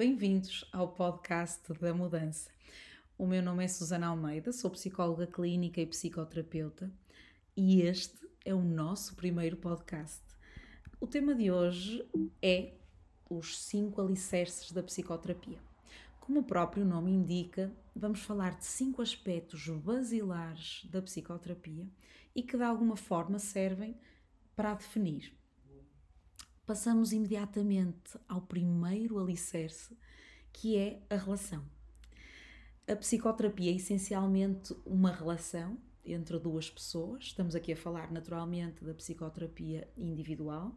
Bem-vindos ao podcast da mudança. O meu nome é Susana Almeida, sou psicóloga clínica e psicoterapeuta e este é o nosso primeiro podcast. O tema de hoje é os cinco alicerces da psicoterapia. Como o próprio nome indica, vamos falar de cinco aspectos basilares da psicoterapia e que de alguma forma servem para a definir. Passamos imediatamente ao primeiro alicerce, que é a relação. A psicoterapia é essencialmente uma relação entre duas pessoas. Estamos aqui a falar naturalmente da psicoterapia individual.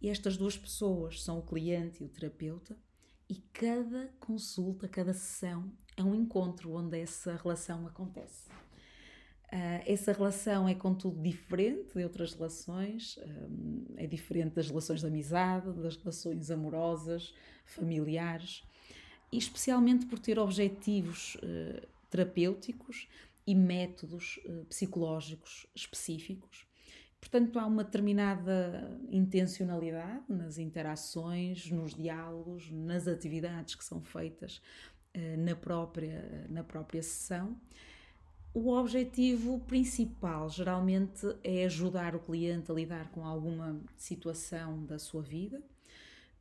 E estas duas pessoas são o cliente e o terapeuta, e cada consulta, cada sessão é um encontro onde essa relação acontece. Uh, essa relação é, contudo, diferente de outras relações, uh, é diferente das relações de amizade, das relações amorosas, familiares, e especialmente por ter objetivos uh, terapêuticos e métodos psicológicos específicos. Portanto, há uma determinada intencionalidade nas interações, nos diálogos, nas atividades que são feitas na própria, na própria sessão o objetivo principal geralmente é ajudar o cliente a lidar com alguma situação da sua vida,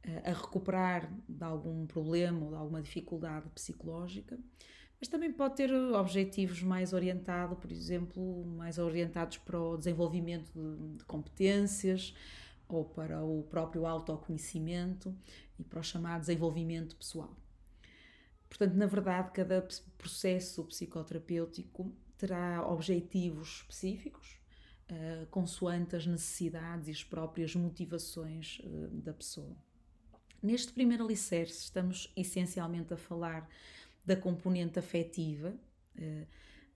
eh, a recuperar de algum problema ou de alguma dificuldade psicológica, mas também pode ter objetivos mais orientados, por exemplo, mais orientados para o desenvolvimento de, de competências ou para o próprio autoconhecimento e para o chamado desenvolvimento pessoal. Portanto, na verdade, cada processo psicoterapêutico terá objetivos específicos, uh, consoante as necessidades e as próprias motivações uh, da pessoa. Neste primeiro alicerce, estamos essencialmente a falar da componente afetiva, uh,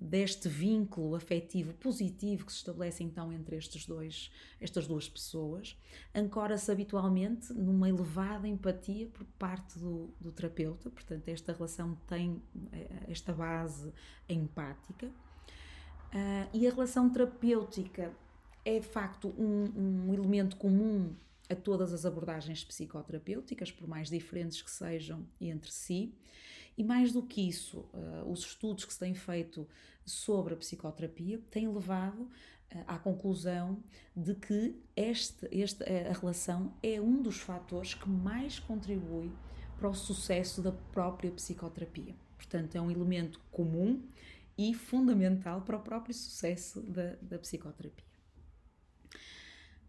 deste vínculo afetivo positivo que se estabelece então entre estes dois, estas duas pessoas, ancora-se habitualmente numa elevada empatia por parte do, do terapeuta, portanto, esta relação tem esta base empática. Uh, e a relação terapêutica é de facto um, um, elemento comum a todas as abordagens psicoterapêuticas, por mais diferentes que sejam entre si. E mais do que isso, uh, os estudos que se têm feito sobre a psicoterapia têm levado uh, à conclusão de que este, este, a relação é um dos fatores que mais contribui para o sucesso da própria psicoterapia. Portanto, é um elemento comum e fundamental para o próprio sucesso da, da psicoterapia.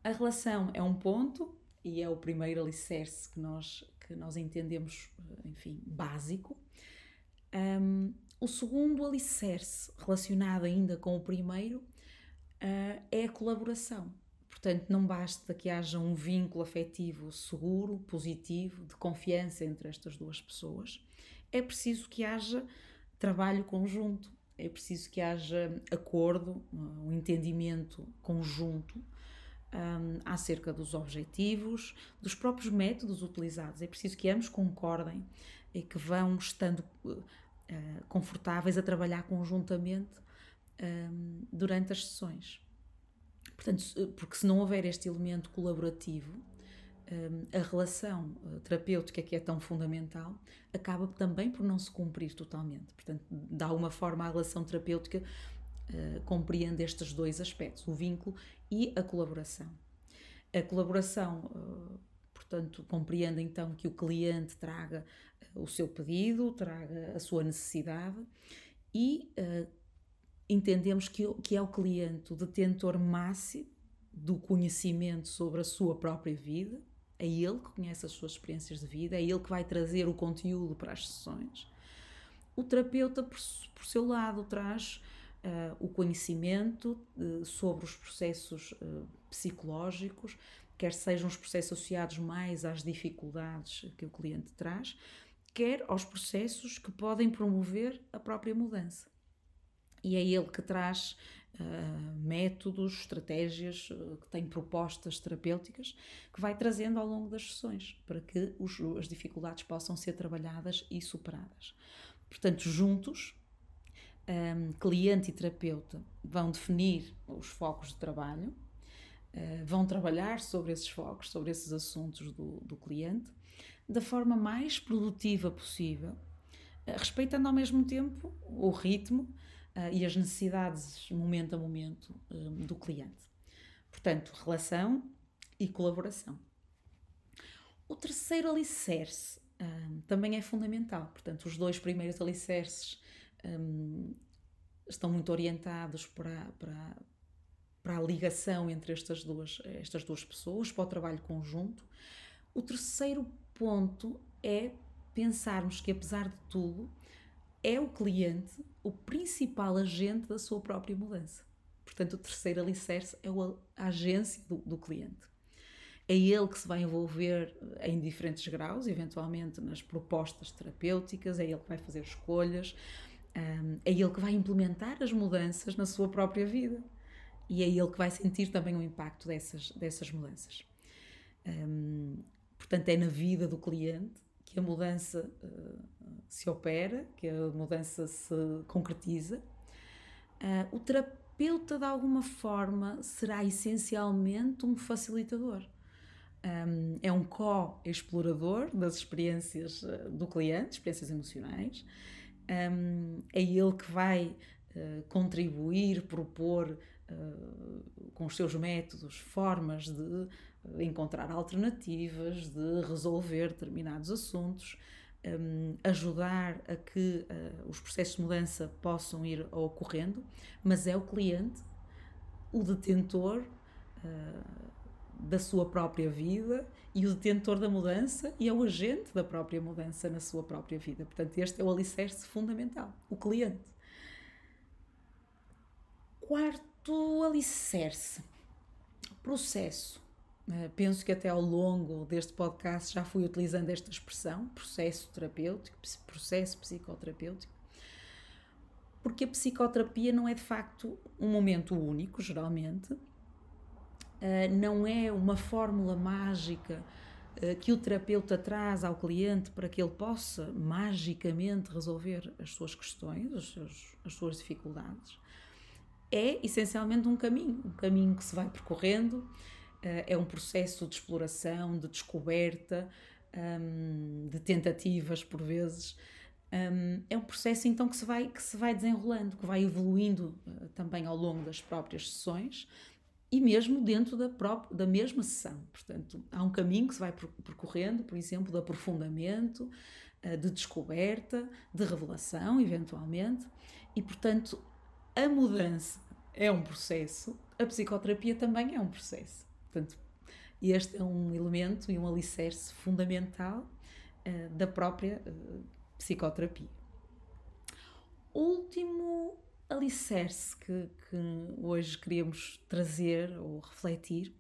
A relação é um ponto e é o primeiro alicerce que nós, que nós entendemos, enfim, básico. Um, o segundo alicerce, relacionado ainda com o primeiro, uh, é a colaboração. Portanto, não basta que haja um vínculo afetivo seguro, positivo, de confiança entre estas duas pessoas. É preciso que haja trabalho conjunto, é preciso que haja acordo, um entendimento conjunto um, acerca dos objetivos, dos próprios métodos utilizados. É preciso que ambos concordem e que vão estando uh, confortáveis a trabalhar conjuntamente um, durante as sessões. Portanto, porque se não houver este elemento colaborativo, a relação eh, terapêutica que é tão fundamental acaba também por não se cumprir totalmente. Portanto, de alguma forma, a relação terapêutica uh, compreende estes dois aspectos, o vínculo e a colaboração. A colaboração, uh, portanto, compreende então que o cliente traga uh, o seu pedido, traga a sua necessidade e entendemos que, que é o cliente o detentor máximo do conhecimento sobre a sua própria vida é ele que conhece as suas experiências de vida, é ele que vai trazer o conteúdo para as sessões. O terapeuta, por, por seu lado, traz uh, o conhecimento uh, sobre os processos uh, psicológicos, quer sejam os processos associados mais às dificuldades que o cliente traz, quer aos processos que podem promover a própria mudança. E é ele que traz uh, métodos, estratégias, uh, que tem propostas terapêuticas que vai trazendo ao longo das sessões para que os, as dificuldades possam ser trabalhadas e superadas. Portanto, juntos, um, cliente e terapeuta vão definir os focos de trabalho, uh, vão trabalhar sobre esses focos, sobre esses assuntos do, do cliente, da forma mais produtiva possível, eh, respeitando ao mesmo tempo o ritmo uh, e as necessidades momento a momento um, do cliente. Portanto, relação e colaboração. O terceiro alicerce um, também é fundamental. Portanto, os dois primeiros alicerces um, estão muito orientados para, para, para a ligação entre estas duas, estas duas pessoas, para o trabalho conjunto. O terceiro ponto é pensarmos que, apesar de tudo, é o cliente o principal agente da sua própria mudança. Portanto, o terceiro alicerce é a agência do, do cliente. É ele que se vai envolver em diferentes graus, eventualmente nas propostas terapêuticas, é ele que vai fazer escolhas, um, é ele que vai implementar as mudanças na sua própria vida e é ele que vai sentir também o impacto dessas, dessas mudanças. Um, portanto, é na vida do cliente que a mudança uh, se opera, que a mudança se concretiza. Uh, o terapeuta, de alguma forma, será essencialmente um facilitador. Um, é um co-explorador das experiências uh, do cliente, experiências emocionais. Um, é ele que vai contribuir, propor com os seus métodos formas de encontrar alternativas, de resolver determinados assuntos, um, ajudar a que uh, os processos de mudança possam ir ocorrendo, mas é o cliente o detentor uh, da sua própria vida e o detentor da mudança e é o agente da própria mudança na sua própria vida. Portanto, este é o alicerce fundamental, o cliente. Quarto alicerce, processo. Uh, penso que até ao longo deste podcast já fui utilizando esta expressão, processo terapêutico, processo psicoterapêutico, porque a psicoterapia não é de facto um momento único, geralmente, não é uma fórmula mágica uh, que o terapeuta traz ao cliente para que ele possa magicamente resolver as suas questões, as suas, as suas dificuldades. É essencialmente um caminho, um caminho que se vai percorrendo eh, é um processo de exploração, de descoberta, de tentativas por vezes. É um processo então que se vai, que se vai desenrolando, que vai evoluindo também ao longo das próprias sessões e mesmo dentro da, própria, da mesma sessão. Portanto, há um caminho que se vai percorrendo, por exemplo, de aprofundamento, eh, de descoberta, de revelação, eventualmente, e portanto a mudança é um processo, a psicoterapia também é um processo. Portanto, este é um elemento e um alicerce fundamental uh, da própria uh, psicoterapia. Último alicerce que, que, hoje queríamos trazer ou refletir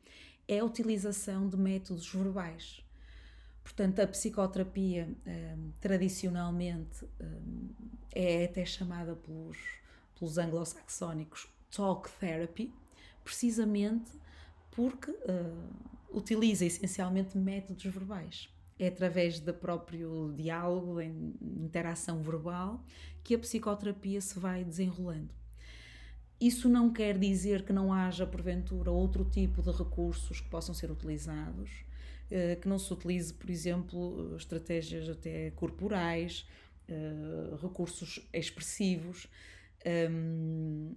é a utilização de métodos verbais. Portanto, a psicoterapia um, eh, tradicionalmente um, é até chamada pelos, pelos anglo-saxónicos talk therapy, precisamente porque uh, utiliza essencialmente métodos verbais. É através do próprio diálogo, da interação verbal, que a psicoterapia se vai desenrolando. Isso não quer dizer que não haja, porventura, outro tipo de recursos que possam ser utilizados, uh, que não se utilize, por exemplo, estratégias até corporais, uh, recursos expressivos, um,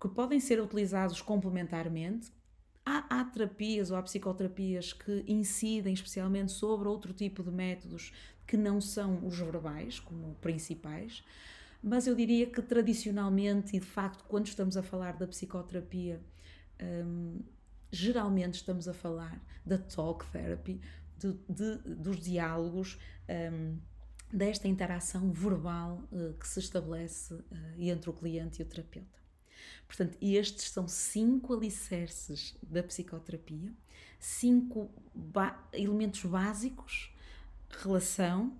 que podem ser utilizados complementarmente terapias ou há psicoterapias que incidem especialmente sobre outro tipo de métodos que não são os verbais, como principais, mas eu diria que tradicionalmente e de facto, quando estamos a falar da psicoterapia, um, geralmente estamos a falar da talk therapy, de, de, dos diálogos. Um, desta interação verbal uh, que se estabelece uh, entre o cliente e o terapeuta. Portanto, estes são cinco alicerces da psicoterapia, cinco ba elementos básicos: relação,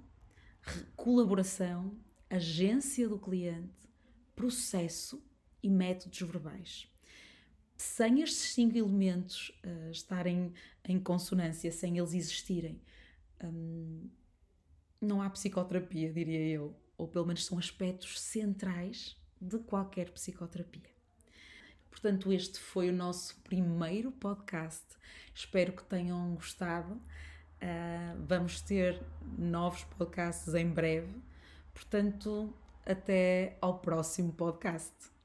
colaboração, agência do cliente, processo e métodos verbais. Sem estes cinco elementos uh, estarem em consonância, sem eles existirem, um, não há psicoterapia, diria eu, ou pelo menos são aspectos centrais de qualquer psicoterapia. Portanto, este foi o nosso primeiro podcast. Espero que tenham gostado. Uh, vamos ter novos podcasts em breve, portanto, até ao próximo podcast.